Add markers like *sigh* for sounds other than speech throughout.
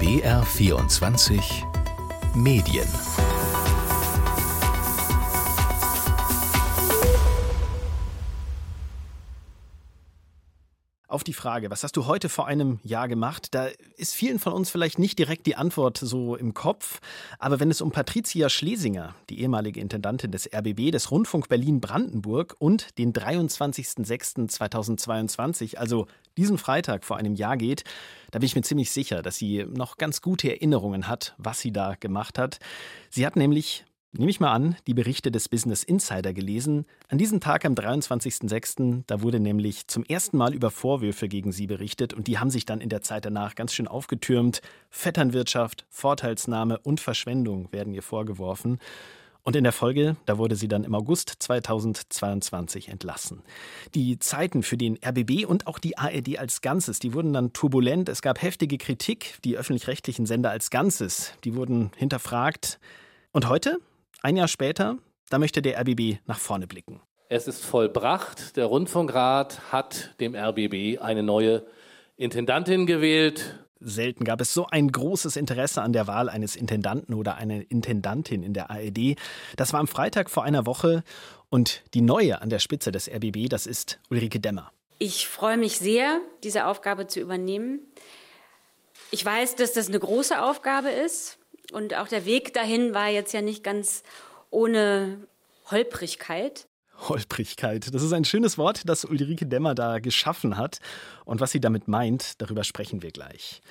BR24 Medien Auf die Frage, was hast du heute vor einem Jahr gemacht? Da ist vielen von uns vielleicht nicht direkt die Antwort so im Kopf. Aber wenn es um Patricia Schlesinger, die ehemalige Intendantin des RBB, des Rundfunk Berlin-Brandenburg und den 23.06.2022, also diesen Freitag vor einem Jahr geht, da bin ich mir ziemlich sicher, dass sie noch ganz gute Erinnerungen hat, was sie da gemacht hat. Sie hat nämlich Nehme ich mal an, die Berichte des Business Insider gelesen. An diesem Tag am 23.06., da wurde nämlich zum ersten Mal über Vorwürfe gegen sie berichtet und die haben sich dann in der Zeit danach ganz schön aufgetürmt. Vetternwirtschaft, Vorteilsnahme und Verschwendung werden ihr vorgeworfen. Und in der Folge, da wurde sie dann im August 2022 entlassen. Die Zeiten für den RBB und auch die ARD als Ganzes, die wurden dann turbulent. Es gab heftige Kritik. Die öffentlich-rechtlichen Sender als Ganzes, die wurden hinterfragt. Und heute? Ein Jahr später, da möchte der RBB nach vorne blicken. Es ist vollbracht. Der Rundfunkrat hat dem RBB eine neue Intendantin gewählt. Selten gab es so ein großes Interesse an der Wahl eines Intendanten oder einer Intendantin in der ARD. Das war am Freitag vor einer Woche und die neue an der Spitze des RBB, das ist Ulrike Demmer. Ich freue mich sehr, diese Aufgabe zu übernehmen. Ich weiß, dass das eine große Aufgabe ist. Und auch der Weg dahin war jetzt ja nicht ganz ohne Holprigkeit. Holprigkeit. Das ist ein schönes Wort, das Ulrike Demmer da geschaffen hat. Und was sie damit meint, darüber sprechen wir gleich.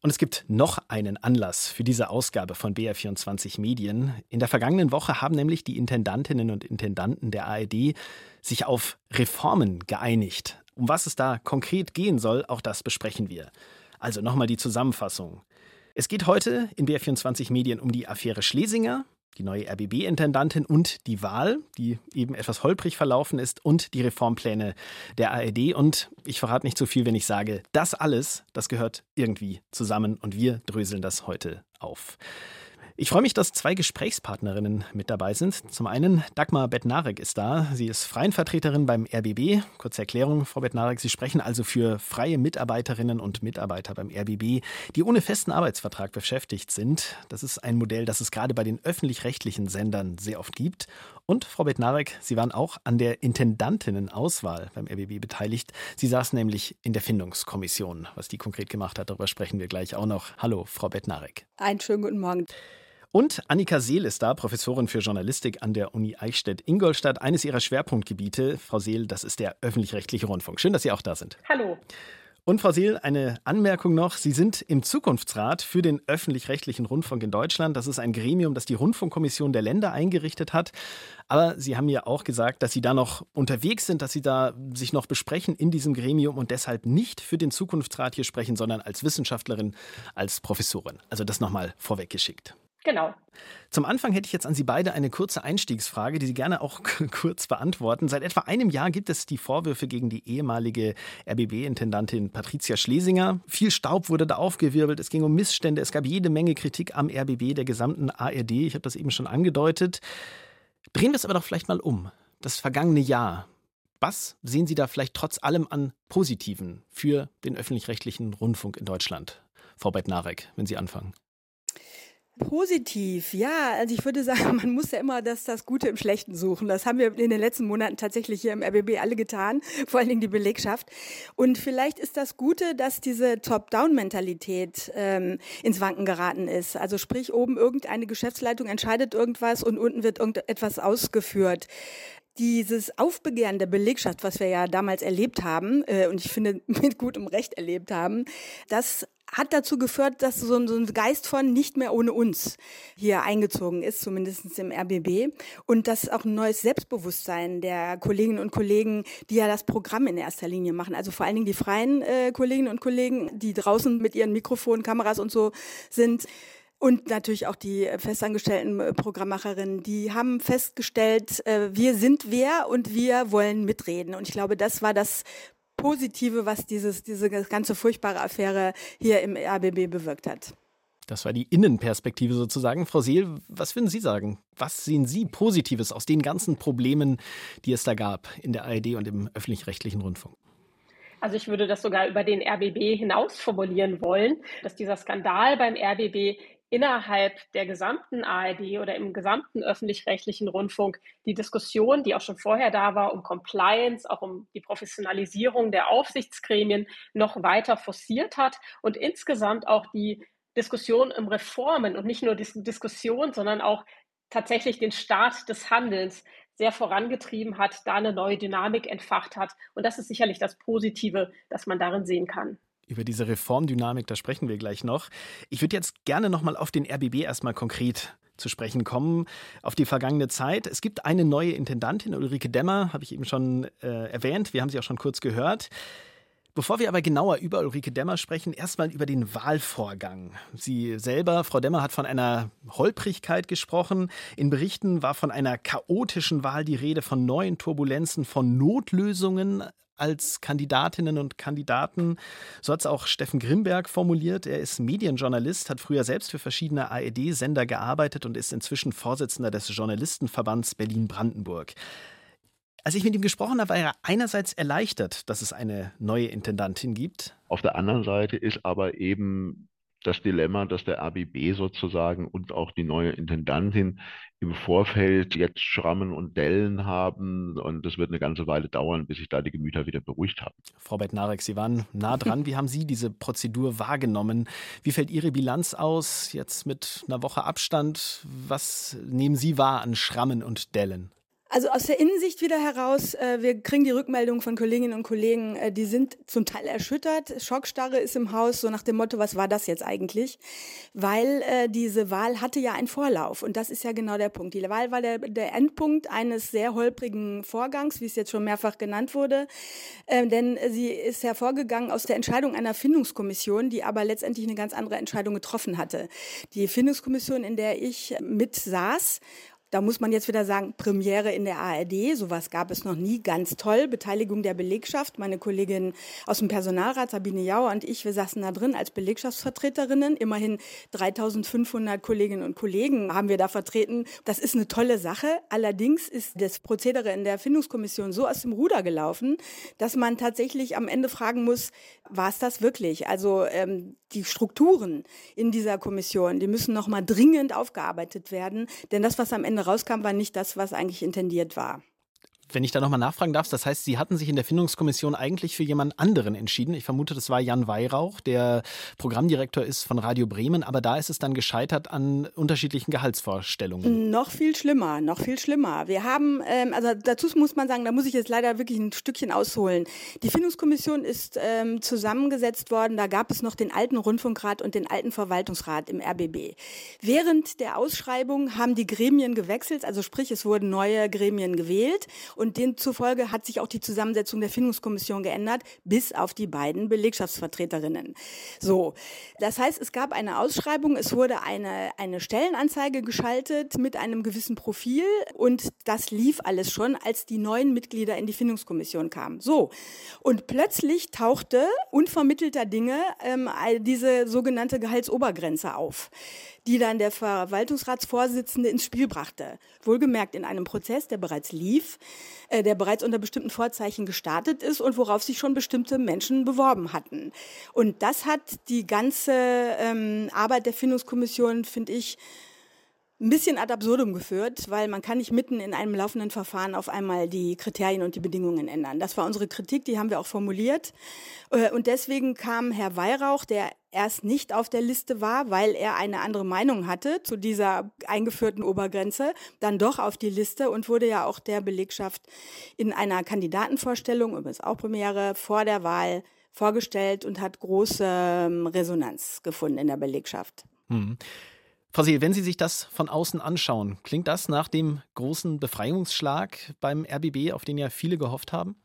Und es gibt noch einen Anlass für diese Ausgabe von BR24 Medien. In der vergangenen Woche haben nämlich die Intendantinnen und Intendanten der ARD sich auf Reformen geeinigt. Um was es da konkret gehen soll, auch das besprechen wir. Also nochmal die Zusammenfassung. Es geht heute in BR24 Medien um die Affäre Schlesinger, die neue RBB-Intendantin und die Wahl, die eben etwas holprig verlaufen ist, und die Reformpläne der ARD. Und ich verrate nicht zu viel, wenn ich sage, das alles, das gehört irgendwie zusammen und wir dröseln das heute auf. Ich freue mich, dass zwei Gesprächspartnerinnen mit dabei sind. Zum einen Dagmar Bettnarek ist da. Sie ist Freienvertreterin beim RBB. Kurze Erklärung, Frau Bettnarek, Sie sprechen also für freie Mitarbeiterinnen und Mitarbeiter beim RBB, die ohne festen Arbeitsvertrag beschäftigt sind. Das ist ein Modell, das es gerade bei den öffentlich-rechtlichen Sendern sehr oft gibt. Und Frau Bettnarek, Sie waren auch an der Intendantinnenauswahl beim RBB beteiligt. Sie saß nämlich in der Findungskommission. Was die konkret gemacht hat, darüber sprechen wir gleich auch noch. Hallo, Frau Bettnarek. Einen schönen guten Morgen. Und Annika Seel ist da, Professorin für Journalistik an der Uni Eichstätt-Ingolstadt. Eines ihrer Schwerpunktgebiete, Frau Seel, das ist der öffentlich-rechtliche Rundfunk. Schön, dass Sie auch da sind. Hallo. Und Frau Seel, eine Anmerkung noch. Sie sind im Zukunftsrat für den öffentlich-rechtlichen Rundfunk in Deutschland. Das ist ein Gremium, das die Rundfunkkommission der Länder eingerichtet hat. Aber Sie haben ja auch gesagt, dass Sie da noch unterwegs sind, dass Sie da sich noch besprechen in diesem Gremium und deshalb nicht für den Zukunftsrat hier sprechen, sondern als Wissenschaftlerin, als Professorin. Also das nochmal vorweggeschickt. Genau. Zum Anfang hätte ich jetzt an Sie beide eine kurze Einstiegsfrage, die Sie gerne auch *laughs* kurz beantworten. Seit etwa einem Jahr gibt es die Vorwürfe gegen die ehemalige RBB-Intendantin Patricia Schlesinger. Viel Staub wurde da aufgewirbelt, es ging um Missstände, es gab jede Menge Kritik am RBB, der gesamten ARD. Ich habe das eben schon angedeutet. Drehen wir es aber doch vielleicht mal um. Das vergangene Jahr. Was sehen Sie da vielleicht trotz allem an Positiven für den öffentlich-rechtlichen Rundfunk in Deutschland? Frau Bettnarek, wenn Sie anfangen. Positiv, ja. Also ich würde sagen, *laughs* man muss ja immer das, das Gute im Schlechten suchen. Das haben wir in den letzten Monaten tatsächlich hier im RBB alle getan, *laughs* vor allen Dingen die Belegschaft. Und vielleicht ist das Gute, dass diese Top-Down-Mentalität ähm, ins Wanken geraten ist. Also sprich, oben irgendeine Geschäftsleitung entscheidet irgendwas und unten wird irgendetwas ausgeführt dieses Aufbegehren der Belegschaft, was wir ja damals erlebt haben, äh, und ich finde *laughs* mit gutem Recht erlebt haben, das hat dazu geführt, dass so ein, so ein Geist von nicht mehr ohne uns hier eingezogen ist, zumindest im RBB. Und dass auch ein neues Selbstbewusstsein der Kolleginnen und Kollegen, die ja das Programm in erster Linie machen, also vor allen Dingen die freien äh, Kolleginnen und Kollegen, die draußen mit ihren Mikrofonen, Kameras und so sind, und natürlich auch die festangestellten äh, Programmmacherinnen, die haben festgestellt, äh, wir sind wer und wir wollen mitreden. Und ich glaube, das war das Positive, was dieses, diese ganze furchtbare Affäre hier im RBB bewirkt hat. Das war die Innenperspektive sozusagen. Frau Seel, was würden Sie sagen? Was sehen Sie Positives aus den ganzen Problemen, die es da gab in der ARD und im öffentlich-rechtlichen Rundfunk? Also ich würde das sogar über den RBB hinaus formulieren wollen, dass dieser Skandal beim RBB innerhalb der gesamten ARD oder im gesamten öffentlich-rechtlichen Rundfunk die Diskussion, die auch schon vorher da war, um Compliance, auch um die Professionalisierung der Aufsichtsgremien noch weiter forciert hat und insgesamt auch die Diskussion um Reformen und nicht nur die Diskussion, sondern auch tatsächlich den Start des Handelns sehr vorangetrieben hat, da eine neue Dynamik entfacht hat. Und das ist sicherlich das Positive, das man darin sehen kann. Über diese Reformdynamik, da sprechen wir gleich noch. Ich würde jetzt gerne nochmal auf den RBB erstmal konkret zu sprechen kommen, auf die vergangene Zeit. Es gibt eine neue Intendantin, Ulrike Demmer, habe ich eben schon äh, erwähnt. Wir haben sie auch schon kurz gehört. Bevor wir aber genauer über Ulrike Demmer sprechen, erstmal über den Wahlvorgang. Sie selber, Frau Demmer, hat von einer Holprigkeit gesprochen. In Berichten war von einer chaotischen Wahl die Rede, von neuen Turbulenzen, von Notlösungen als Kandidatinnen und Kandidaten. So hat es auch Steffen Grimberg formuliert. Er ist Medienjournalist, hat früher selbst für verschiedene ARD-Sender gearbeitet und ist inzwischen Vorsitzender des Journalistenverbands Berlin-Brandenburg. Als ich mit ihm gesprochen habe, war er einerseits erleichtert, dass es eine neue Intendantin gibt. Auf der anderen Seite ist aber eben das Dilemma, dass der ABB sozusagen und auch die neue Intendantin im Vorfeld jetzt Schrammen und Dellen haben. Und das wird eine ganze Weile dauern, bis sich da die Gemüter wieder beruhigt haben. Frau Bettnarek, Sie waren nah dran. Wie haben Sie diese Prozedur wahrgenommen? Wie fällt Ihre Bilanz aus, jetzt mit einer Woche Abstand? Was nehmen Sie wahr an Schrammen und Dellen? Also aus der Innensicht wieder heraus, äh, wir kriegen die Rückmeldungen von Kolleginnen und Kollegen, äh, die sind zum Teil erschüttert. Schockstarre ist im Haus, so nach dem Motto, was war das jetzt eigentlich? Weil äh, diese Wahl hatte ja einen Vorlauf und das ist ja genau der Punkt. Die Wahl war der, der Endpunkt eines sehr holprigen Vorgangs, wie es jetzt schon mehrfach genannt wurde, äh, denn sie ist hervorgegangen aus der Entscheidung einer Findungskommission, die aber letztendlich eine ganz andere Entscheidung getroffen hatte. Die Findungskommission, in der ich mit saß, da muss man jetzt wieder sagen, Premiere in der ARD, sowas gab es noch nie, ganz toll. Beteiligung der Belegschaft. Meine Kollegin aus dem Personalrat, Sabine Jauer und ich, wir saßen da drin als Belegschaftsvertreterinnen. Immerhin 3500 Kolleginnen und Kollegen haben wir da vertreten. Das ist eine tolle Sache. Allerdings ist das Prozedere in der Findungskommission so aus dem Ruder gelaufen, dass man tatsächlich am Ende fragen muss, war es das wirklich? Also ähm, die Strukturen in dieser Kommission, die müssen noch mal dringend aufgearbeitet werden, denn das, was am Ende rauskam, war nicht das, was eigentlich intendiert war. Wenn ich da nochmal nachfragen darf, das heißt, Sie hatten sich in der Findungskommission eigentlich für jemand anderen entschieden. Ich vermute, das war Jan Weihrauch, der Programmdirektor ist von Radio Bremen, aber da ist es dann gescheitert an unterschiedlichen Gehaltsvorstellungen. Noch viel schlimmer, noch viel schlimmer. Wir haben, ähm, also dazu muss man sagen, da muss ich jetzt leider wirklich ein Stückchen ausholen. Die Findungskommission ist ähm, zusammengesetzt worden, da gab es noch den alten Rundfunkrat und den alten Verwaltungsrat im RBB. Während der Ausschreibung haben die Gremien gewechselt, also sprich, es wurden neue Gremien gewählt und demzufolge hat sich auch die Zusammensetzung der Findungskommission geändert, bis auf die beiden Belegschaftsvertreterinnen. So. Das heißt, es gab eine Ausschreibung, es wurde eine, eine Stellenanzeige geschaltet mit einem gewissen Profil und das lief alles schon, als die neuen Mitglieder in die Findungskommission kamen. So. Und plötzlich tauchte unvermittelter Dinge ähm, diese sogenannte Gehaltsobergrenze auf die dann der Verwaltungsratsvorsitzende ins Spiel brachte. Wohlgemerkt in einem Prozess, der bereits lief, äh, der bereits unter bestimmten Vorzeichen gestartet ist und worauf sich schon bestimmte Menschen beworben hatten. Und das hat die ganze ähm, Arbeit der Findungskommission, finde ich, ein bisschen ad absurdum geführt, weil man kann nicht mitten in einem laufenden Verfahren auf einmal die Kriterien und die Bedingungen ändern. Das war unsere Kritik, die haben wir auch formuliert. Äh, und deswegen kam Herr Weihrauch, der erst nicht auf der Liste war, weil er eine andere Meinung hatte zu dieser eingeführten Obergrenze, dann doch auf die Liste und wurde ja auch der Belegschaft in einer Kandidatenvorstellung, übrigens auch Premiere, vor der Wahl vorgestellt und hat große ähm, Resonanz gefunden in der Belegschaft. Hm. Frau Seel, wenn Sie sich das von außen anschauen, klingt das nach dem großen Befreiungsschlag beim RBB, auf den ja viele gehofft haben?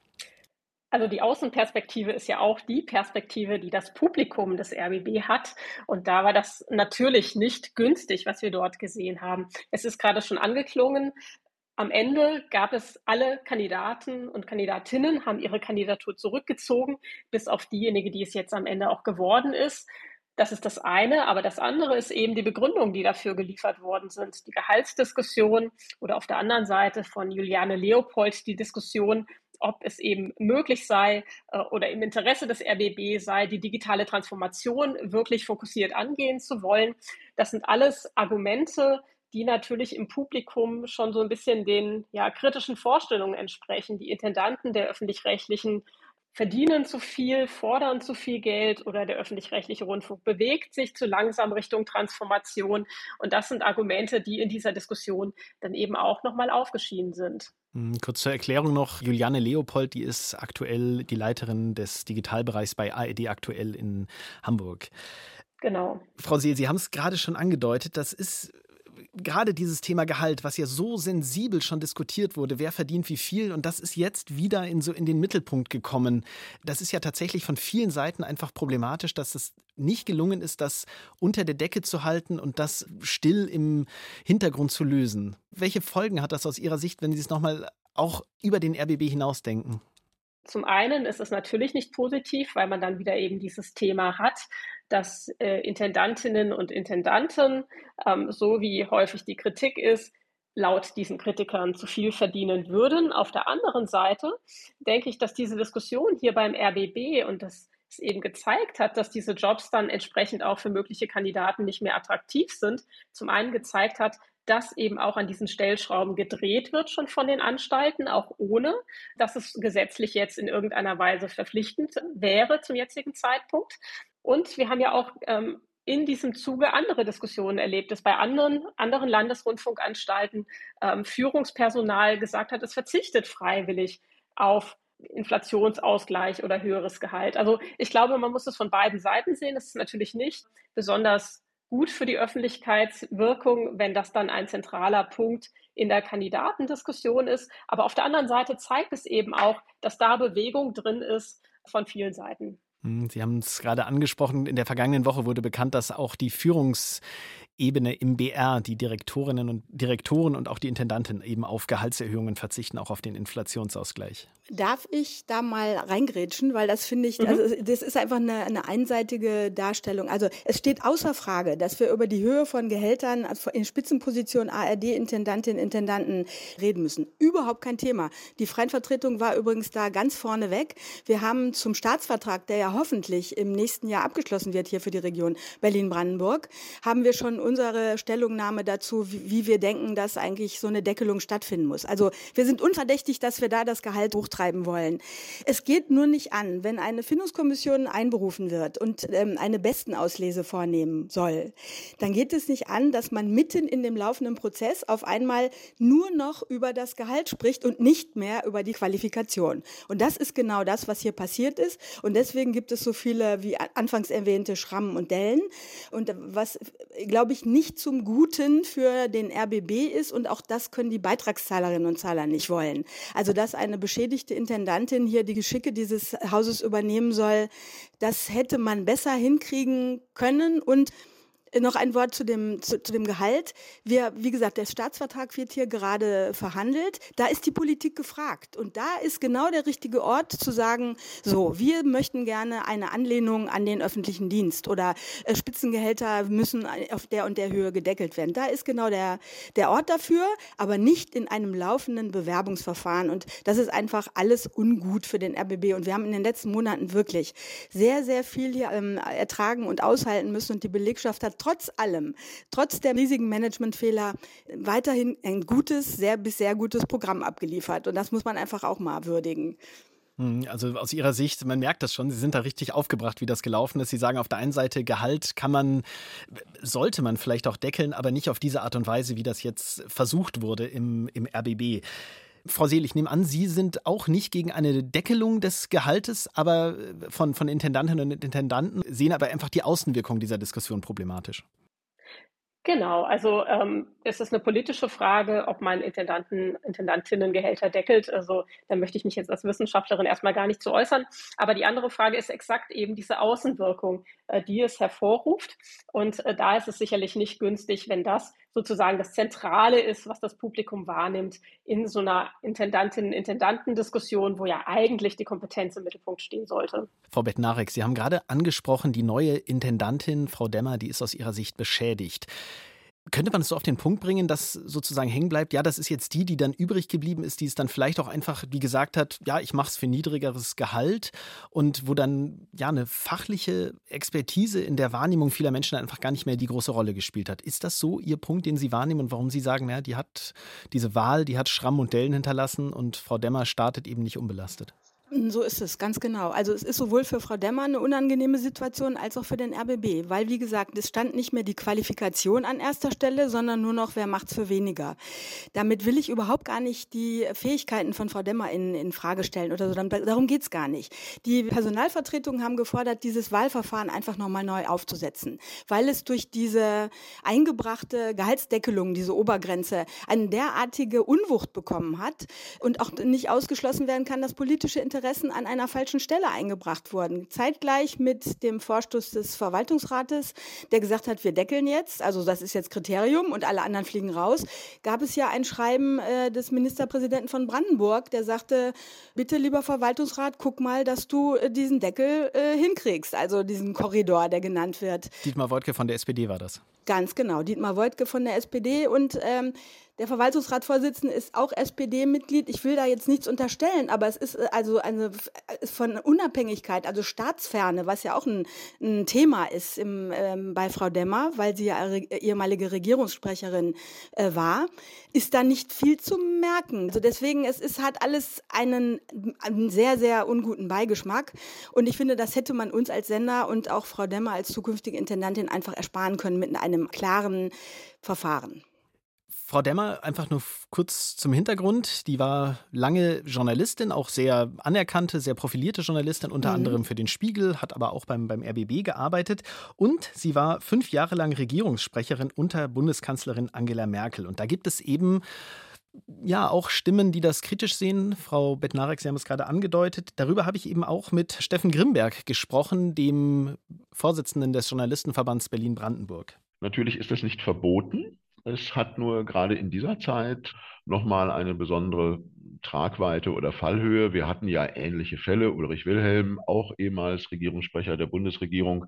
Also die Außenperspektive ist ja auch die Perspektive, die das Publikum des RBB hat. Und da war das natürlich nicht günstig, was wir dort gesehen haben. Es ist gerade schon angeklungen. Am Ende gab es alle Kandidaten und Kandidatinnen, haben ihre Kandidatur zurückgezogen, bis auf diejenige, die es jetzt am Ende auch geworden ist. Das ist das eine, aber das andere ist eben die Begründung, die dafür geliefert worden sind. Die Gehaltsdiskussion oder auf der anderen Seite von Juliane Leopold die Diskussion, ob es eben möglich sei äh, oder im Interesse des RBB sei, die digitale Transformation wirklich fokussiert angehen zu wollen. Das sind alles Argumente, die natürlich im Publikum schon so ein bisschen den ja, kritischen Vorstellungen entsprechen. Die Intendanten der öffentlich-rechtlichen verdienen zu viel, fordern zu viel Geld oder der öffentlich-rechtliche Rundfunk bewegt sich zu langsam Richtung Transformation. Und das sind Argumente, die in dieser Diskussion dann eben auch nochmal aufgeschieden sind. Hm, kurz zur Erklärung noch, Juliane Leopold, die ist aktuell die Leiterin des Digitalbereichs bei AED aktuell in Hamburg. Genau. Frau Seel, Sie haben es gerade schon angedeutet, das ist gerade dieses Thema Gehalt, was ja so sensibel schon diskutiert wurde, wer verdient wie viel und das ist jetzt wieder in so in den Mittelpunkt gekommen. Das ist ja tatsächlich von vielen Seiten einfach problematisch, dass es nicht gelungen ist, das unter der Decke zu halten und das still im Hintergrund zu lösen. Welche Folgen hat das aus Ihrer Sicht, wenn Sie es nochmal auch über den RBB hinausdenken? Zum einen ist es natürlich nicht positiv, weil man dann wieder eben dieses Thema hat, dass äh, Intendantinnen und Intendanten, ähm, so wie häufig die Kritik ist, laut diesen Kritikern zu viel verdienen würden. Auf der anderen Seite denke ich, dass diese Diskussion hier beim RBB und das es eben gezeigt hat, dass diese Jobs dann entsprechend auch für mögliche Kandidaten nicht mehr attraktiv sind, zum einen gezeigt hat, dass eben auch an diesen Stellschrauben gedreht wird schon von den Anstalten, auch ohne, dass es gesetzlich jetzt in irgendeiner Weise verpflichtend wäre zum jetzigen Zeitpunkt. Und wir haben ja auch ähm, in diesem Zuge andere Diskussionen erlebt, dass bei anderen, anderen Landesrundfunkanstalten ähm, Führungspersonal gesagt hat, es verzichtet freiwillig auf Inflationsausgleich oder höheres Gehalt. Also ich glaube, man muss es von beiden Seiten sehen. Es ist natürlich nicht besonders gut für die Öffentlichkeitswirkung, wenn das dann ein zentraler Punkt in der Kandidatendiskussion ist. Aber auf der anderen Seite zeigt es eben auch, dass da Bewegung drin ist von vielen Seiten. Hm, Sie haben es gerade angesprochen, in der vergangenen Woche wurde bekannt, dass auch die Führungs Ebene im BR die Direktorinnen und Direktoren und auch die Intendanten eben auf Gehaltserhöhungen verzichten, auch auf den Inflationsausgleich. Darf ich da mal reingrätschen, weil das finde ich, mhm. also das ist einfach eine, eine, einseitige Darstellung. Also es steht außer Frage, dass wir über die Höhe von Gehältern in Spitzenpositionen ARD-Intendantinnen und Intendanten reden müssen. Überhaupt kein Thema. Die Freien Vertretung war übrigens da ganz vorne weg. Wir haben zum Staatsvertrag, der ja hoffentlich im nächsten Jahr abgeschlossen wird hier für die Region Berlin-Brandenburg, haben wir schon unsere Stellungnahme dazu, wie, wie, wir denken, dass eigentlich so eine Deckelung stattfinden muss. Also wir sind unverdächtig, dass wir da das Gehalt hochtreiben wollen. Es geht nur nicht an, wenn eine Findungskommission einberufen wird und ähm, eine Bestenauslese vornehmen soll, dann geht es nicht an, dass man mitten in dem laufenden Prozess auf einmal nur noch über das Gehalt spricht und nicht mehr über die Qualifikation. Und das ist genau das, was hier passiert ist. Und deswegen gibt es so viele, wie anfangs erwähnte, Schrammen und Dellen. Und was, glaube ich, nicht zum Guten für den RBB ist und auch das können die Beitragszahlerinnen und Zahler nicht wollen. Also dass eine beschädigte Intendantin hier die Geschicke dieses Hauses übernehmen soll, das hätte man besser hinkriegen können und noch ein Wort zu dem, zu, zu, dem Gehalt. Wir, wie gesagt, der Staatsvertrag wird hier gerade verhandelt. Da ist die Politik gefragt. Und da ist genau der richtige Ort zu sagen, so, wir möchten gerne eine Anlehnung an den öffentlichen Dienst oder äh, Spitzengehälter müssen auf der und der Höhe gedeckelt werden. Da ist genau der, der Ort dafür, aber nicht in einem laufenden Bewerbungsverfahren. Und das ist einfach alles ungut für den RBB. Und wir haben in den letzten Monaten wirklich sehr, sehr viel hier ähm, ertragen und aushalten müssen. Und die Belegschaft hat trotz allem, trotz der riesigen Managementfehler, weiterhin ein gutes, sehr bis sehr gutes Programm abgeliefert. Und das muss man einfach auch mal würdigen. Hm, also aus Ihrer Sicht, man merkt das schon, Sie sind da richtig aufgebracht, wie das gelaufen ist. Sie sagen auf der einen Seite, Gehalt kann man, sollte man vielleicht auch deckeln, aber nicht auf diese Art und Weise, wie das jetzt versucht wurde im, im RBB. Frau Seel, ich nehme an, Sie sind auch nicht gegen eine Deckelung des Gehaltes, aber äh, von, von Intendantinnen und Intendanten, sehen aber einfach die Außenwirkung dieser Diskussion problematisch. Genau, also ähm, es ist eine politische Frage, ob man Intendanten, Intendantinnengehälter deckelt. Also da möchte ich mich jetzt als Wissenschaftlerin erstmal gar nicht zu äußern. Aber die andere Frage ist exakt eben diese Außenwirkung, äh, die es hervorruft. Und äh, da ist es sicherlich nicht günstig, wenn das sozusagen das Zentrale ist, was das Publikum wahrnimmt in so einer Intendantinnen-Intendantendiskussion, wo ja eigentlich die Kompetenz im Mittelpunkt stehen sollte. Frau Bettnarek, Sie haben gerade angesprochen, die neue Intendantin, Frau Demmer, die ist aus Ihrer Sicht beschädigt. Könnte man es so auf den Punkt bringen, dass sozusagen hängen bleibt, ja, das ist jetzt die, die dann übrig geblieben ist, die es dann vielleicht auch einfach, wie gesagt hat, ja, ich mache es für niedrigeres Gehalt und wo dann ja eine fachliche Expertise in der Wahrnehmung vieler Menschen einfach gar nicht mehr die große Rolle gespielt hat. Ist das so Ihr Punkt, den Sie wahrnehmen und warum Sie sagen, ja, die hat diese Wahl, die hat Schramm und Dellen hinterlassen und Frau Demmer startet eben nicht unbelastet? So ist es, ganz genau. Also es ist sowohl für Frau Demmer eine unangenehme Situation als auch für den RBB, weil wie gesagt, es stand nicht mehr die Qualifikation an erster Stelle, sondern nur noch, wer macht's für weniger. Damit will ich überhaupt gar nicht die Fähigkeiten von Frau Demmer in, in Frage stellen oder so. Darum geht's gar nicht. Die Personalvertretungen haben gefordert, dieses Wahlverfahren einfach nochmal neu aufzusetzen, weil es durch diese eingebrachte Gehaltsdeckelung, diese Obergrenze, eine derartige Unwucht bekommen hat und auch nicht ausgeschlossen werden kann, dass politische Interessen Interessen an einer falschen Stelle eingebracht wurden. Zeitgleich mit dem Vorstoß des Verwaltungsrates, der gesagt hat, wir deckeln jetzt, also das ist jetzt Kriterium und alle anderen fliegen raus, gab es ja ein Schreiben äh, des Ministerpräsidenten von Brandenburg, der sagte, bitte lieber Verwaltungsrat, guck mal, dass du äh, diesen Deckel äh, hinkriegst, also diesen Korridor, der genannt wird. Dietmar Woidke von der SPD war das. Ganz genau, Dietmar Woidke von der SPD und ähm, der Verwaltungsratsvorsitzende ist auch SPD-Mitglied. Ich will da jetzt nichts unterstellen, aber es ist äh, also eine ist von Unabhängigkeit, also Staatsferne, was ja auch ein, ein Thema ist im, ähm, bei Frau Demmer, weil sie ja ehemalige Regierungssprecherin äh, war, ist da nicht viel zu merken. Also deswegen, es ist, hat alles einen, einen sehr, sehr unguten Beigeschmack. Und ich finde, das hätte man uns als Sender und auch Frau Demmer als zukünftige Intendantin einfach ersparen können mit einem klaren Verfahren. Frau Demmer, einfach nur kurz zum Hintergrund. Die war lange Journalistin, auch sehr anerkannte, sehr profilierte Journalistin, unter mhm. anderem für den Spiegel, hat aber auch beim, beim RBB gearbeitet. Und sie war fünf Jahre lang Regierungssprecherin unter Bundeskanzlerin Angela Merkel. Und da gibt es eben ja auch Stimmen, die das kritisch sehen. Frau Bettnarek, Sie haben es gerade angedeutet. Darüber habe ich eben auch mit Steffen Grimberg gesprochen, dem Vorsitzenden des Journalistenverbands Berlin-Brandenburg. Natürlich ist das nicht verboten. Es hat nur gerade in dieser Zeit nochmal eine besondere Tragweite oder Fallhöhe. Wir hatten ja ähnliche Fälle. Ulrich Wilhelm, auch ehemals Regierungssprecher der Bundesregierung,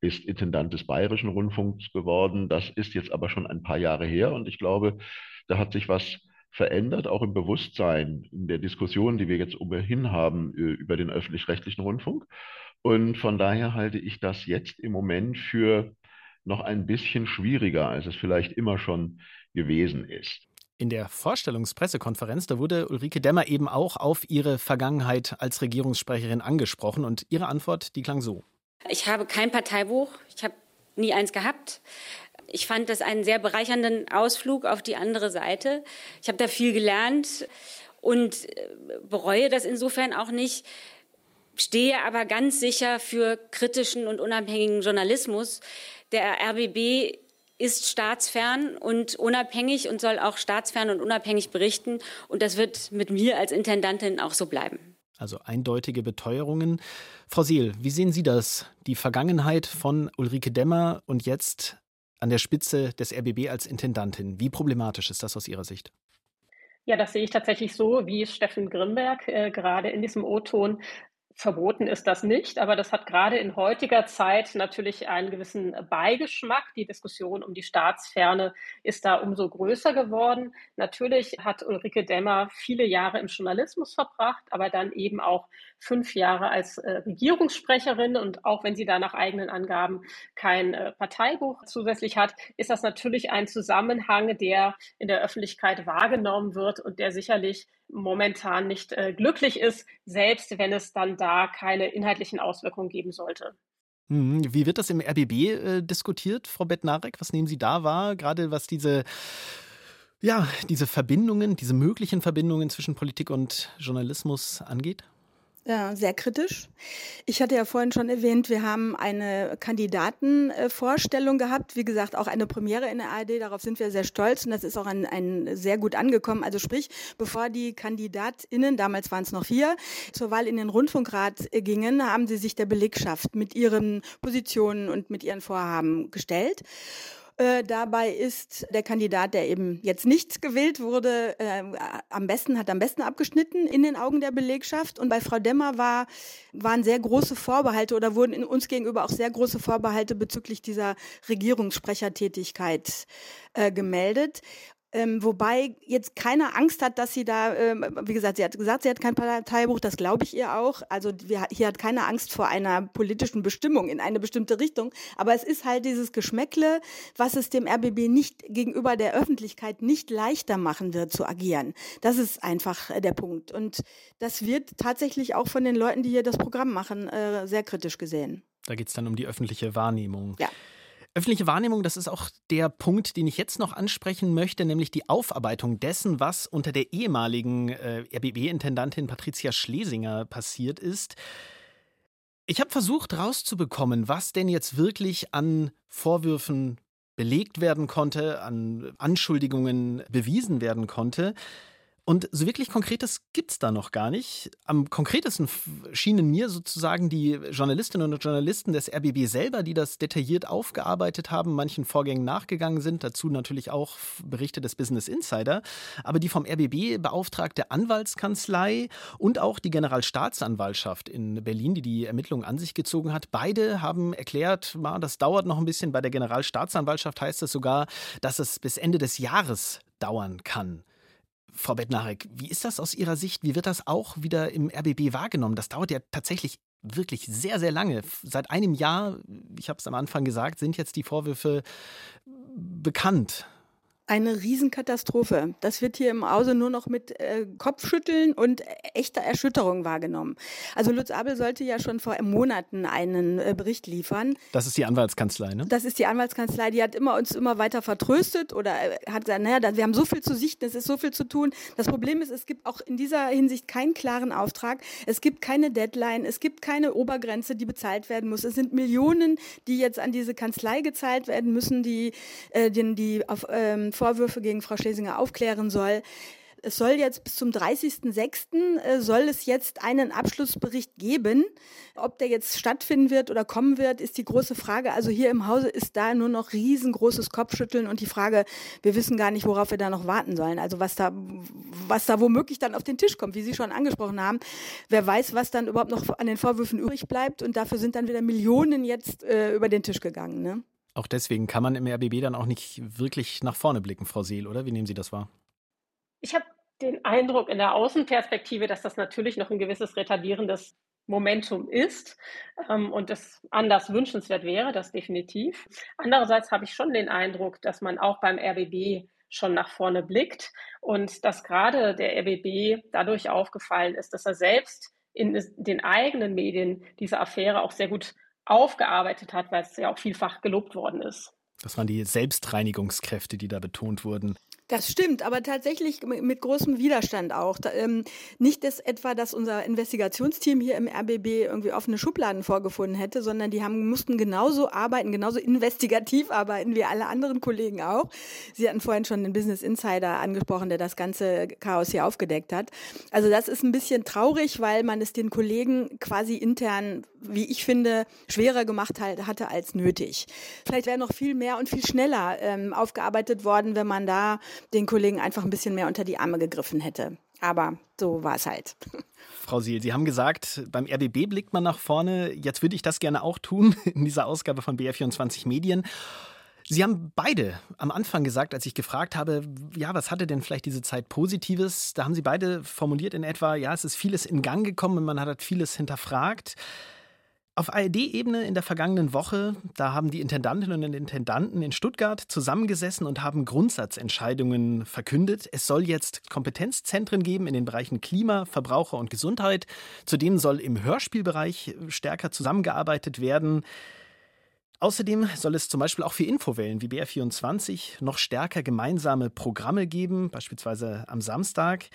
ist Intendant des Bayerischen Rundfunks geworden. Das ist jetzt aber schon ein paar Jahre her und ich glaube, da hat sich was verändert, auch im Bewusstsein, in der Diskussion, die wir jetzt ohnehin haben äh, über den öffentlich-rechtlichen Rundfunk. Und von daher halte ich das jetzt im Moment für noch ein bisschen schwieriger, als es vielleicht immer schon gewesen ist. In der Vorstellungspressekonferenz, da wurde Ulrike Demmer eben auch auf ihre Vergangenheit als Regierungssprecherin angesprochen und ihre Antwort, die klang so. Ich habe kein Parteibuch, ich habe nie eins gehabt. Ich fand das einen sehr bereichernden Ausflug auf die andere Seite. Ich habe da viel gelernt und äh, bereue das insofern auch nicht, stehe aber ganz sicher für kritischen und unabhängigen Journalismus. Der RBB ist staatsfern und unabhängig und soll auch staatsfern und unabhängig berichten. Und das wird mit mir als Intendantin auch so bleiben. Also eindeutige Beteuerungen. Frau Seel, wie sehen Sie das? Die Vergangenheit von Ulrike Demmer und jetzt an der Spitze des RBB als Intendantin. Wie problematisch ist das aus Ihrer Sicht? Ja, das sehe ich tatsächlich so, wie Steffen Grimberg äh, gerade in diesem O-Ton Verboten ist das nicht, aber das hat gerade in heutiger Zeit natürlich einen gewissen Beigeschmack. Die Diskussion um die Staatsferne ist da umso größer geworden. Natürlich hat Ulrike Demmer viele Jahre im Journalismus verbracht, aber dann eben auch fünf Jahre als äh, Regierungssprecherin. Und auch wenn sie da nach eigenen Angaben kein äh, Parteibuch zusätzlich hat, ist das natürlich ein Zusammenhang, der in der Öffentlichkeit wahrgenommen wird und der sicherlich momentan nicht äh, glücklich ist, selbst wenn es dann da keine inhaltlichen Auswirkungen geben sollte. Mhm. Wie wird das im RBB äh, diskutiert, Frau Bettnarek? Was nehmen Sie da wahr, gerade was diese, ja, diese Verbindungen, diese möglichen Verbindungen zwischen Politik und Journalismus angeht? Ja, sehr kritisch. Ich hatte ja vorhin schon erwähnt, wir haben eine Kandidatenvorstellung gehabt. Wie gesagt, auch eine Premiere in der ARD. Darauf sind wir sehr stolz und das ist auch ein, ein sehr gut angekommen. Also sprich, bevor die KandidatInnen, damals waren es noch vier, zur Wahl in den Rundfunkrat gingen, haben sie sich der Belegschaft mit ihren Positionen und mit ihren Vorhaben gestellt. Äh, dabei ist der Kandidat, der eben jetzt nicht gewählt wurde, äh, am besten, hat am besten abgeschnitten in den Augen der Belegschaft. Und bei Frau Demmer war, waren sehr große Vorbehalte oder wurden in uns gegenüber auch sehr große Vorbehalte bezüglich dieser Regierungssprechertätigkeit äh, gemeldet. Ähm, wobei jetzt keiner Angst hat, dass sie da, ähm, wie gesagt, sie hat gesagt, sie hat kein Parteibuch, das glaube ich ihr auch. Also wir, hier hat keine Angst vor einer politischen Bestimmung in eine bestimmte Richtung. Aber es ist halt dieses Geschmäckle, was es dem RBB nicht gegenüber der Öffentlichkeit nicht leichter machen wird zu agieren. Das ist einfach äh, der Punkt. Und das wird tatsächlich auch von den Leuten, die hier das Programm machen, äh, sehr kritisch gesehen. Da geht es dann um die öffentliche Wahrnehmung. Ja. Öffentliche Wahrnehmung, das ist auch der Punkt, den ich jetzt noch ansprechen möchte, nämlich die Aufarbeitung dessen, was unter der ehemaligen äh, RBB-Intendantin Patricia Schlesinger passiert ist. Ich habe versucht herauszubekommen, was denn jetzt wirklich an Vorwürfen belegt werden konnte, an Anschuldigungen bewiesen werden konnte. Und so wirklich Konkretes gibt es da noch gar nicht. Am konkretesten schienen mir sozusagen die Journalistinnen und Journalisten des RBB selber, die das detailliert aufgearbeitet haben, manchen Vorgängen nachgegangen sind, dazu natürlich auch Berichte des Business Insider, aber die vom RBB beauftragte Anwaltskanzlei und auch die Generalstaatsanwaltschaft in Berlin, die die Ermittlungen an sich gezogen hat, beide haben erklärt, das dauert noch ein bisschen. Bei der Generalstaatsanwaltschaft heißt es sogar, dass es bis Ende des Jahres dauern kann. Frau Bettnarek, wie ist das aus Ihrer Sicht? Wie wird das auch wieder im RBB wahrgenommen? Das dauert ja tatsächlich wirklich sehr, sehr lange. Seit einem Jahr, ich habe es am Anfang gesagt, sind jetzt die Vorwürfe bekannt eine Riesenkatastrophe. Das wird hier im Hause nur noch mit äh, Kopfschütteln und echter Erschütterung wahrgenommen. Also Lutz Abel sollte ja schon vor Monaten einen äh, Bericht liefern. Das ist die Anwaltskanzlei, ne? Das ist die Anwaltskanzlei, die hat immer uns immer weiter vertröstet oder äh, hat gesagt, naja, wir haben so viel zu sichten, es ist so viel zu tun. Das Problem ist, es gibt auch in dieser Hinsicht keinen klaren Auftrag. Es gibt keine Deadline, es gibt keine Obergrenze, die bezahlt werden muss. Es sind Millionen, die jetzt an diese Kanzlei gezahlt werden müssen, die, äh, die, die auf ähm, Vorwürfe gegen Frau Schlesinger aufklären soll. Es soll jetzt bis zum 30.06. Äh, soll es jetzt einen Abschlussbericht geben. Ob der jetzt stattfinden wird oder kommen wird, ist die große Frage. Also hier im Hause ist da nur noch riesengroßes Kopfschütteln und die Frage, wir wissen gar nicht, worauf wir da noch warten sollen. Also was da, was da womöglich dann auf den Tisch kommt, wie Sie schon angesprochen haben. Wer weiß, was dann überhaupt noch an den Vorwürfen übrig bleibt und dafür sind dann wieder Millionen jetzt äh, über den Tisch gegangen. Ne? Auch deswegen kann man im RBB dann auch nicht wirklich nach vorne blicken, Frau Seel, oder? Wie nehmen Sie das wahr? Ich habe den Eindruck in der Außenperspektive, dass das natürlich noch ein gewisses retardierendes Momentum ist ähm, und das anders wünschenswert wäre, das definitiv. Andererseits habe ich schon den Eindruck, dass man auch beim RBB schon nach vorne blickt und dass gerade der RBB dadurch aufgefallen ist, dass er selbst in den eigenen Medien diese Affäre auch sehr gut aufgearbeitet hat, weil es ja auch vielfach gelobt worden ist. Das waren die Selbstreinigungskräfte, die da betont wurden. Das stimmt, aber tatsächlich mit großem Widerstand auch. Ähm, nicht dass etwa, dass unser Investigationsteam hier im RBB irgendwie offene Schubladen vorgefunden hätte, sondern die haben, mussten genauso arbeiten, genauso investigativ arbeiten wie alle anderen Kollegen auch. Sie hatten vorhin schon den Business Insider angesprochen, der das ganze Chaos hier aufgedeckt hat. Also das ist ein bisschen traurig, weil man es den Kollegen quasi intern, wie ich finde, schwerer gemacht hat, hatte als nötig. Vielleicht wäre noch viel mehr und viel schneller ähm, aufgearbeitet worden, wenn man da den Kollegen einfach ein bisschen mehr unter die Arme gegriffen hätte. Aber so war es halt. *laughs* Frau Siel, Sie haben gesagt, beim RBB blickt man nach vorne. Jetzt würde ich das gerne auch tun *laughs* in dieser Ausgabe von BR24 Medien. Sie haben beide am Anfang gesagt, als ich gefragt habe, ja, was hatte denn vielleicht diese Zeit Positives? Da haben Sie beide formuliert in etwa, ja, es ist vieles in Gang gekommen und man hat vieles hinterfragt. Auf ARD-Ebene in der vergangenen Woche, da haben die Intendantinnen und Intendanten in Stuttgart zusammengesessen und haben Grundsatzentscheidungen verkündet. Es soll jetzt Kompetenzzentren geben in den Bereichen Klima, Verbraucher und Gesundheit. Zudem soll im Hörspielbereich stärker zusammengearbeitet werden. Außerdem soll es zum Beispiel auch für Infowellen wie BR24 noch stärker gemeinsame Programme geben, beispielsweise am Samstag.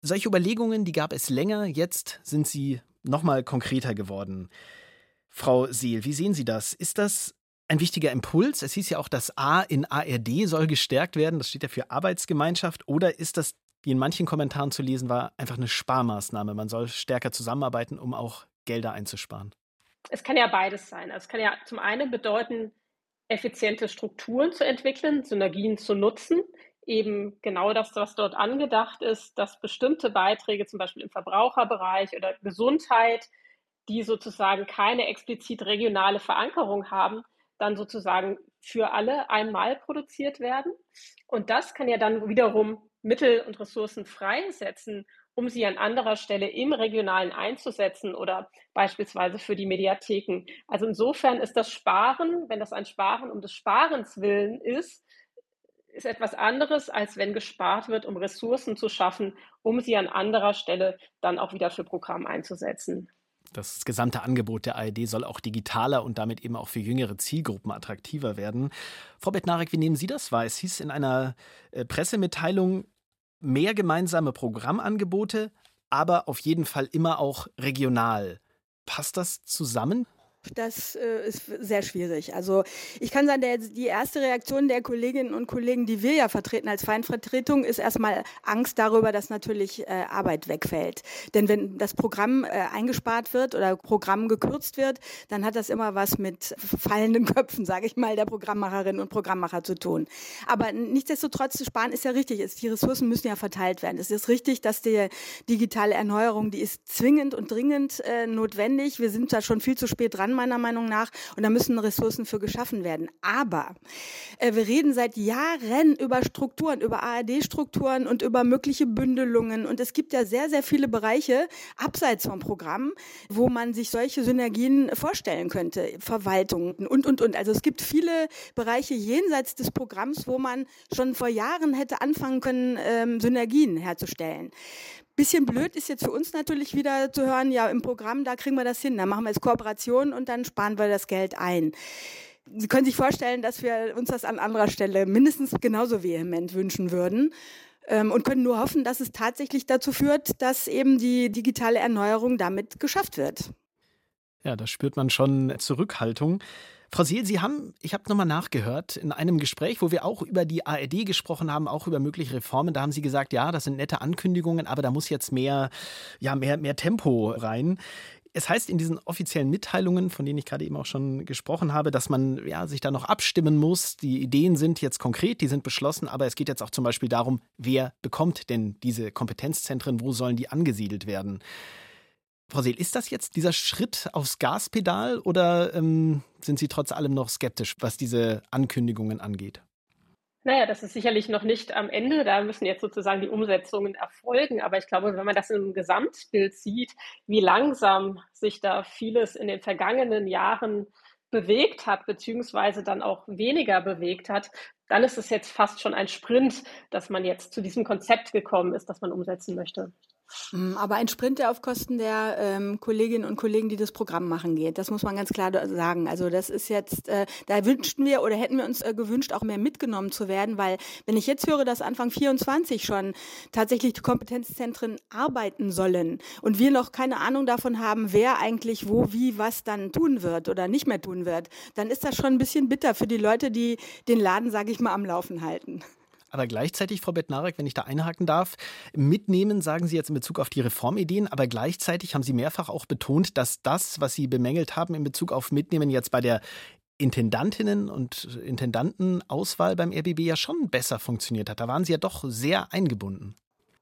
Solche Überlegungen, die gab es länger, jetzt sind sie nochmal konkreter geworden. Frau Seel, wie sehen Sie das? Ist das ein wichtiger Impuls? Es hieß ja auch, das A in ARD soll gestärkt werden. Das steht ja für Arbeitsgemeinschaft. Oder ist das, wie in manchen Kommentaren zu lesen war, einfach eine Sparmaßnahme? Man soll stärker zusammenarbeiten, um auch Gelder einzusparen. Es kann ja beides sein. Also es kann ja zum einen bedeuten, effiziente Strukturen zu entwickeln, Synergien zu nutzen, eben genau das, was dort angedacht ist, dass bestimmte Beiträge, zum Beispiel im Verbraucherbereich oder Gesundheit, die sozusagen keine explizit regionale Verankerung haben, dann sozusagen für alle einmal produziert werden. Und das kann ja dann wiederum Mittel und Ressourcen freisetzen, um sie an anderer Stelle im Regionalen einzusetzen oder beispielsweise für die Mediatheken. Also insofern ist das Sparen, wenn das ein Sparen um des Sparens willen ist, ist etwas anderes, als wenn gespart wird, um Ressourcen zu schaffen, um sie an anderer Stelle dann auch wieder für Programm einzusetzen. Das gesamte Angebot der ARD soll auch digitaler und damit eben auch für jüngere Zielgruppen attraktiver werden. Frau Bettnarek, wie nehmen Sie das wahr? Es hieß in einer äh, Pressemitteilung, mehr gemeinsame Programmangebote, aber auf jeden Fall immer auch regional. Passt das zusammen? Das äh, ist sehr schwierig. Also ich kann sagen, der, die erste Reaktion der Kolleginnen und Kollegen, die wir ja vertreten als Feinvertretung, ist erstmal Angst darüber, dass natürlich äh, Arbeit wegfällt. Denn wenn das Programm äh, eingespart wird oder Programm gekürzt wird, dann hat das immer was mit fallenden Köpfen, sage ich mal, der Programmmacherinnen und Programmmacher zu tun. Aber nichtsdestotrotz, sparen ist ja richtig. Die Ressourcen müssen ja verteilt werden. Es ist richtig, dass die digitale Erneuerung, die ist zwingend und dringend äh, notwendig. Wir sind da schon viel zu spät dran meiner Meinung nach. Und da müssen Ressourcen für geschaffen werden. Aber äh, wir reden seit Jahren über Strukturen, über ARD-Strukturen und über mögliche Bündelungen. Und es gibt ja sehr, sehr viele Bereiche abseits vom Programm, wo man sich solche Synergien vorstellen könnte. Verwaltung und, und, und. Also es gibt viele Bereiche jenseits des Programms, wo man schon vor Jahren hätte anfangen können, ähm, Synergien herzustellen. Bisschen blöd ist jetzt für uns natürlich wieder zu hören, ja, im Programm, da kriegen wir das hin, da machen wir jetzt Kooperation und dann sparen wir das Geld ein. Sie können sich vorstellen, dass wir uns das an anderer Stelle mindestens genauso vehement wünschen würden ähm, und können nur hoffen, dass es tatsächlich dazu führt, dass eben die digitale Erneuerung damit geschafft wird. Ja, da spürt man schon Zurückhaltung. Frau Seel, Sie haben, ich habe nochmal nachgehört, in einem Gespräch, wo wir auch über die ARD gesprochen haben, auch über mögliche Reformen, da haben Sie gesagt, ja, das sind nette Ankündigungen, aber da muss jetzt mehr, ja, mehr, mehr Tempo rein. Es heißt in diesen offiziellen Mitteilungen, von denen ich gerade eben auch schon gesprochen habe, dass man ja, sich da noch abstimmen muss. Die Ideen sind jetzt konkret, die sind beschlossen, aber es geht jetzt auch zum Beispiel darum, wer bekommt denn diese Kompetenzzentren, wo sollen die angesiedelt werden? Frau Seel, ist das jetzt dieser Schritt aufs Gaspedal oder ähm, sind Sie trotz allem noch skeptisch, was diese Ankündigungen angeht? Naja, das ist sicherlich noch nicht am Ende. Da müssen jetzt sozusagen die Umsetzungen erfolgen. Aber ich glaube, wenn man das im Gesamtbild sieht, wie langsam sich da vieles in den vergangenen Jahren bewegt hat, beziehungsweise dann auch weniger bewegt hat, dann ist es jetzt fast schon ein Sprint, dass man jetzt zu diesem Konzept gekommen ist, das man umsetzen möchte. Mm, aber ein Sprint, der auf Kosten der ähm, Kolleginnen und Kollegen, die das Programm machen, geht. Das muss man ganz klar sagen. Also das ist jetzt, äh, da wünschten wir oder hätten wir uns äh, gewünscht, auch mehr mitgenommen zu werden, weil wenn ich jetzt höre, dass Anfang 24 schon tatsächlich die Kompetenzzentren arbeiten sollen und wir noch keine Ahnung davon haben, wer eigentlich wo, wie, was dann tun wird oder nicht mehr tun wird, dann ist das schon ein bisschen bitter für die Leute, die den Laden, sage ich mal, am Laufen halten. Aber gleichzeitig, Frau Bettnarek, wenn ich da einhaken darf, mitnehmen, sagen Sie jetzt in Bezug auf die Reformideen, aber gleichzeitig haben Sie mehrfach auch betont, dass das, was Sie bemängelt haben in Bezug auf Mitnehmen jetzt bei der Intendantinnen und Intendantenauswahl beim RBB ja schon besser funktioniert hat. Da waren Sie ja doch sehr eingebunden.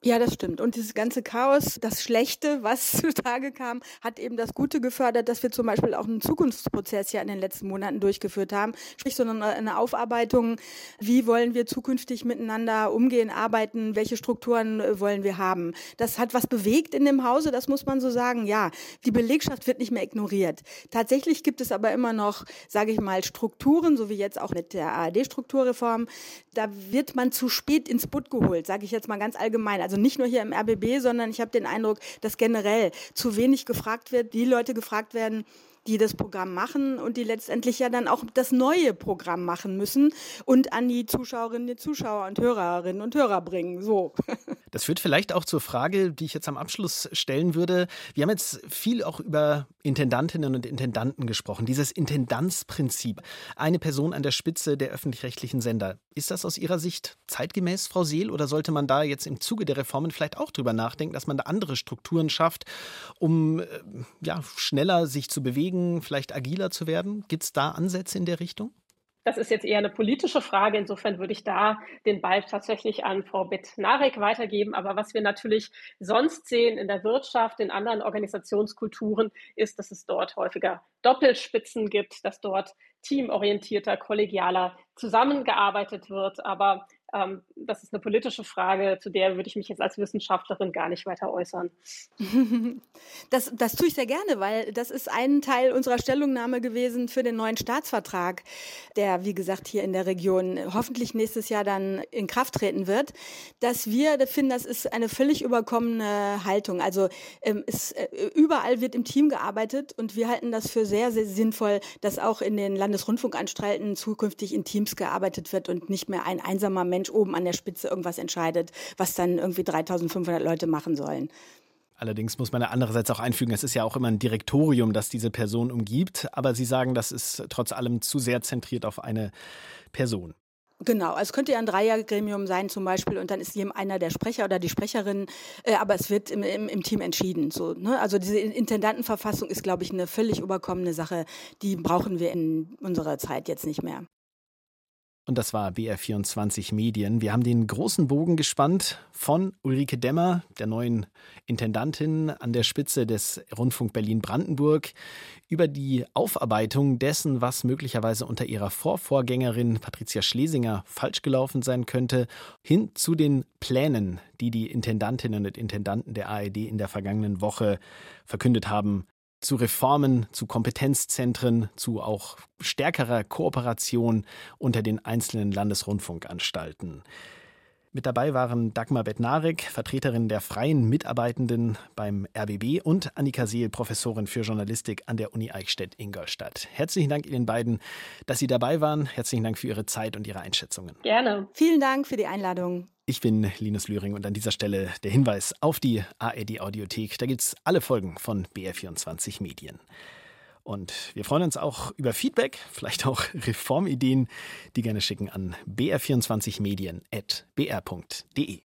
Ja, das stimmt. Und dieses ganze Chaos, das Schlechte, was *laughs* zutage kam, hat eben das Gute gefördert, dass wir zum Beispiel auch einen Zukunftsprozess ja in den letzten Monaten durchgeführt haben. Sprich, so eine Aufarbeitung, wie wollen wir zukünftig miteinander umgehen, arbeiten, welche Strukturen äh, wollen wir haben. Das hat was bewegt in dem Hause, das muss man so sagen. Ja, die Belegschaft wird nicht mehr ignoriert. Tatsächlich gibt es aber immer noch, sage ich mal, Strukturen, so wie jetzt auch mit der ARD-Strukturreform. Da wird man zu spät ins Butt geholt, sage ich jetzt mal ganz allgemein. Also also nicht nur hier im RBB, sondern ich habe den Eindruck, dass generell zu wenig gefragt wird, die Leute gefragt werden, die das Programm machen und die letztendlich ja dann auch das neue Programm machen müssen und an die Zuschauerinnen, die Zuschauer und Hörerinnen und Hörer bringen. So. *laughs* Das führt vielleicht auch zur Frage, die ich jetzt am Abschluss stellen würde. Wir haben jetzt viel auch über Intendantinnen und Intendanten gesprochen. Dieses Intendanzprinzip. Eine Person an der Spitze der öffentlich-rechtlichen Sender. Ist das aus Ihrer Sicht zeitgemäß, Frau Seel, oder sollte man da jetzt im Zuge der Reformen vielleicht auch drüber nachdenken, dass man da andere Strukturen schafft, um äh, ja, schneller sich zu bewegen? Kollegen vielleicht agiler zu werden? Gibt es da Ansätze in der Richtung? Das ist jetzt eher eine politische Frage. Insofern würde ich da den Ball tatsächlich an Frau Bettnarek weitergeben. Aber was wir natürlich sonst sehen in der Wirtschaft, in anderen Organisationskulturen, ist, dass es dort häufiger Doppelspitzen gibt, dass dort teamorientierter, kollegialer zusammengearbeitet wird. Aber das ist eine politische Frage, zu der würde ich mich jetzt als Wissenschaftlerin gar nicht weiter äußern. *laughs* Das, das tue ich sehr gerne, weil das ist ein Teil unserer Stellungnahme gewesen für den neuen Staatsvertrag, der, wie gesagt, hier in der Region hoffentlich nächstes Jahr dann in Kraft treten wird, dass wir finden, das ist eine völlig überkommene Haltung. Also ähm, es, äh, überall wird im Team gearbeitet und wir halten das für sehr, sehr sinnvoll, dass auch in den Landesrundfunkanstalten zukünftig in Teams gearbeitet wird und nicht mehr ein einsamer Mensch Mensch oben an der Spitze irgendwas entscheidet, was dann irgendwie 3500 Leute machen sollen. Allerdings muss man andererseits auch einfügen, es ist ja auch immer ein Direktorium, das diese Person umgibt. Aber Sie sagen, das ist trotz allem zu sehr zentriert auf eine Person. Genau, also es könnte ja ein Dreiergremium sein zum Beispiel und dann ist jedem einer der Sprecher oder die Sprecherin, äh, aber es wird im, im, im Team entschieden. So, ne? Also diese Intendantenverfassung ist, glaube ich, eine völlig überkommene Sache. Die brauchen wir in unserer Zeit jetzt nicht mehr. Und das war BR24 Medien. Wir haben den großen Bogen gespannt von Ulrike Demmer, der neuen Intendantin an der Spitze des Rundfunk Berlin-Brandenburg, über die Aufarbeitung dessen, was möglicherweise unter ihrer Vorvorgängerin Patricia Schlesinger falsch gelaufen sein könnte, hin zu den Plänen, die die Intendantinnen und Intendanten der ARD in der vergangenen Woche verkündet haben, zu Reformen, zu Kompetenzzentren, zu auch stärkerer Kooperation unter den einzelnen Landesrundfunkanstalten. Mit dabei waren Dagmar Bednarek, Vertreterin der freien Mitarbeitenden beim RBB und Annika Seel, Professorin für Journalistik an der Uni Eichstätt-Ingolstadt. Herzlichen Dank Ihnen beiden, dass Sie dabei waren. Herzlichen Dank für Ihre Zeit und Ihre Einschätzungen. Gerne. Vielen Dank für die Einladung. Ich bin Linus Lühring und an dieser Stelle der Hinweis auf die ARD Audiothek. Da gibt es alle Folgen von BR24 Medien. Und wir freuen uns auch über Feedback, vielleicht auch *laughs* Reformideen, die gerne schicken an br24medien.br.de.